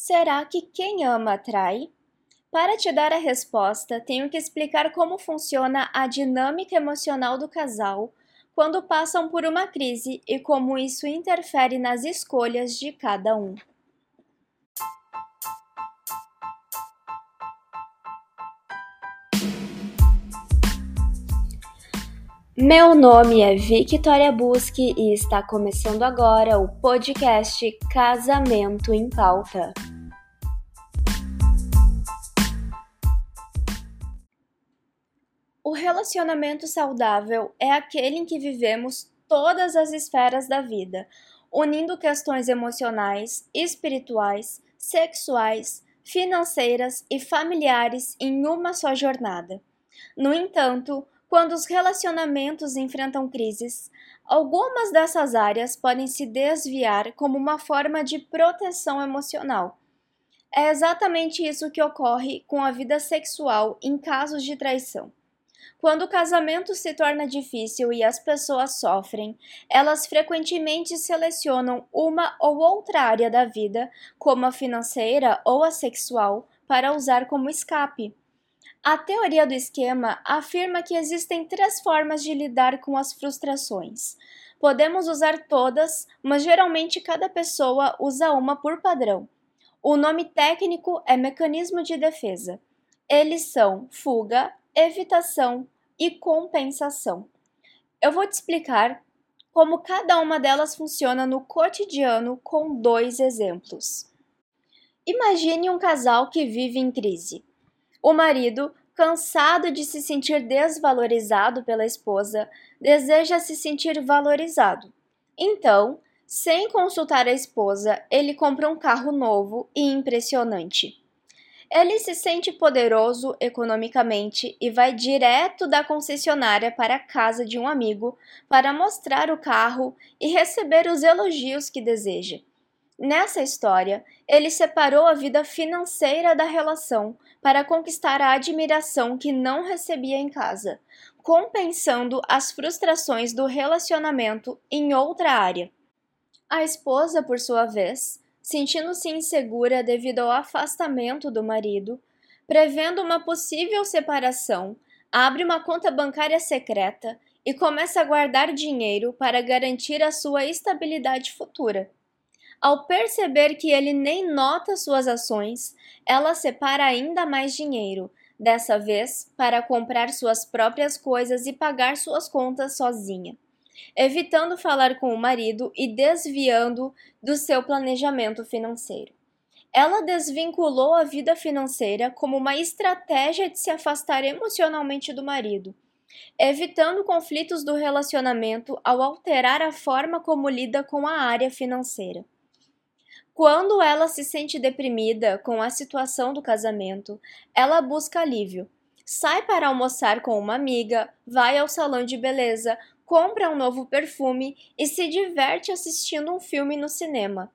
Será que quem ama atrai? Para te dar a resposta, tenho que explicar como funciona a dinâmica emocional do casal quando passam por uma crise e como isso interfere nas escolhas de cada um. Meu nome é Victoria Busque e está começando agora o podcast Casamento em Pauta. O relacionamento saudável é aquele em que vivemos todas as esferas da vida, unindo questões emocionais, espirituais, sexuais, financeiras e familiares em uma só jornada. No entanto, quando os relacionamentos enfrentam crises, algumas dessas áreas podem se desviar como uma forma de proteção emocional. É exatamente isso que ocorre com a vida sexual em casos de traição. Quando o casamento se torna difícil e as pessoas sofrem, elas frequentemente selecionam uma ou outra área da vida, como a financeira ou a sexual, para usar como escape. A teoria do esquema afirma que existem três formas de lidar com as frustrações. Podemos usar todas, mas geralmente cada pessoa usa uma por padrão. O nome técnico é mecanismo de defesa. Eles são fuga, evitação e compensação. Eu vou te explicar como cada uma delas funciona no cotidiano com dois exemplos. Imagine um casal que vive em crise. O marido, cansado de se sentir desvalorizado pela esposa, deseja se sentir valorizado. Então, sem consultar a esposa, ele compra um carro novo e impressionante. Ele se sente poderoso economicamente e vai direto da concessionária para a casa de um amigo para mostrar o carro e receber os elogios que deseja. Nessa história, ele separou a vida financeira da relação para conquistar a admiração que não recebia em casa, compensando as frustrações do relacionamento em outra área. A esposa, por sua vez, sentindo-se insegura devido ao afastamento do marido, prevendo uma possível separação, abre uma conta bancária secreta e começa a guardar dinheiro para garantir a sua estabilidade futura. Ao perceber que ele nem nota suas ações, ela separa ainda mais dinheiro, dessa vez para comprar suas próprias coisas e pagar suas contas sozinha, evitando falar com o marido e desviando do seu planejamento financeiro. Ela desvinculou a vida financeira como uma estratégia de se afastar emocionalmente do marido, evitando conflitos do relacionamento ao alterar a forma como lida com a área financeira. Quando ela se sente deprimida com a situação do casamento, ela busca alívio. Sai para almoçar com uma amiga, vai ao salão de beleza, compra um novo perfume e se diverte assistindo um filme no cinema.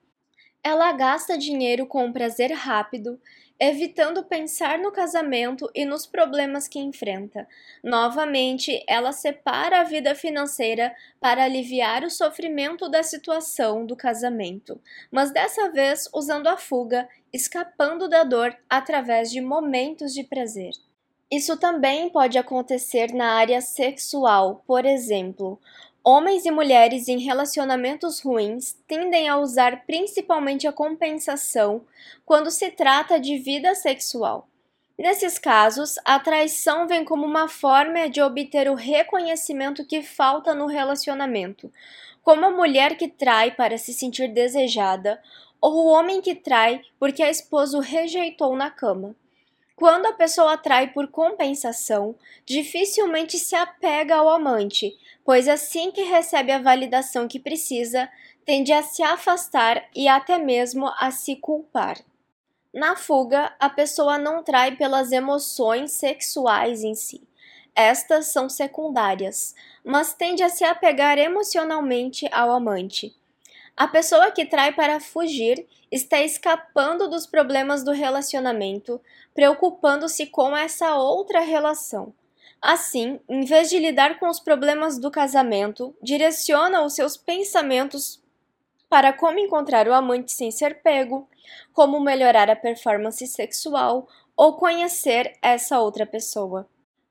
Ela gasta dinheiro com um prazer rápido, evitando pensar no casamento e nos problemas que enfrenta. Novamente, ela separa a vida financeira para aliviar o sofrimento da situação do casamento, mas dessa vez usando a fuga, escapando da dor através de momentos de prazer. Isso também pode acontecer na área sexual, por exemplo, Homens e mulheres em relacionamentos ruins tendem a usar principalmente a compensação quando se trata de vida sexual. Nesses casos, a traição vem como uma forma de obter o reconhecimento que falta no relacionamento, como a mulher que trai para se sentir desejada, ou o homem que trai porque a esposa o rejeitou na cama. Quando a pessoa trai por compensação, dificilmente se apega ao amante, pois assim que recebe a validação que precisa, tende a se afastar e até mesmo a se culpar. Na fuga, a pessoa não trai pelas emoções sexuais em si. Estas são secundárias, mas tende a se apegar emocionalmente ao amante. A pessoa que trai para fugir está escapando dos problemas do relacionamento, preocupando-se com essa outra relação. Assim, em vez de lidar com os problemas do casamento, direciona os seus pensamentos para como encontrar o amante sem ser pego, como melhorar a performance sexual ou conhecer essa outra pessoa.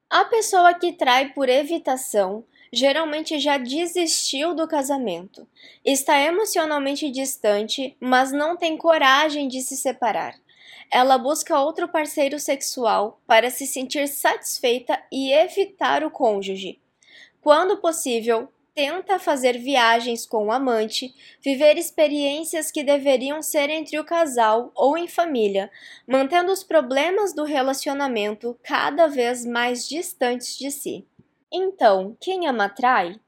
A pessoa que trai por evitação geralmente já desistiu do casamento, está emocionalmente distante, mas não tem coragem de se separar. Ela busca outro parceiro sexual para se sentir satisfeita e evitar o cônjuge. Quando possível, tenta fazer viagens com o amante, viver experiências que deveriam ser entre o casal ou em família, mantendo os problemas do relacionamento cada vez mais distantes de si. Então, quem ama trai?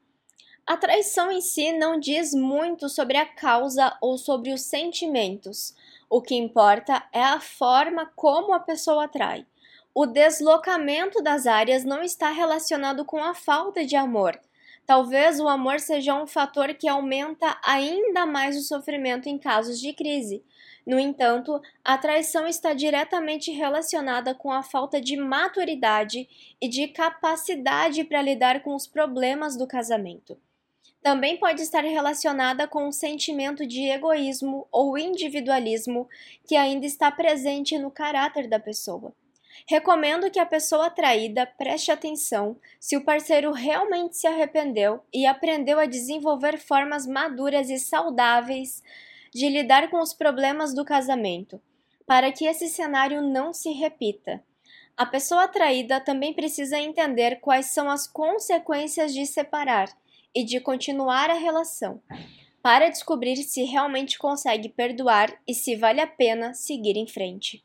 A traição em si não diz muito sobre a causa ou sobre os sentimentos. O que importa é a forma como a pessoa trai. O deslocamento das áreas não está relacionado com a falta de amor. Talvez o amor seja um fator que aumenta ainda mais o sofrimento em casos de crise. No entanto, a traição está diretamente relacionada com a falta de maturidade e de capacidade para lidar com os problemas do casamento. Também pode estar relacionada com um sentimento de egoísmo ou individualismo que ainda está presente no caráter da pessoa. Recomendo que a pessoa traída preste atenção se o parceiro realmente se arrependeu e aprendeu a desenvolver formas maduras e saudáveis de lidar com os problemas do casamento, para que esse cenário não se repita. A pessoa traída também precisa entender quais são as consequências de separar e de continuar a relação, para descobrir se realmente consegue perdoar e se vale a pena seguir em frente.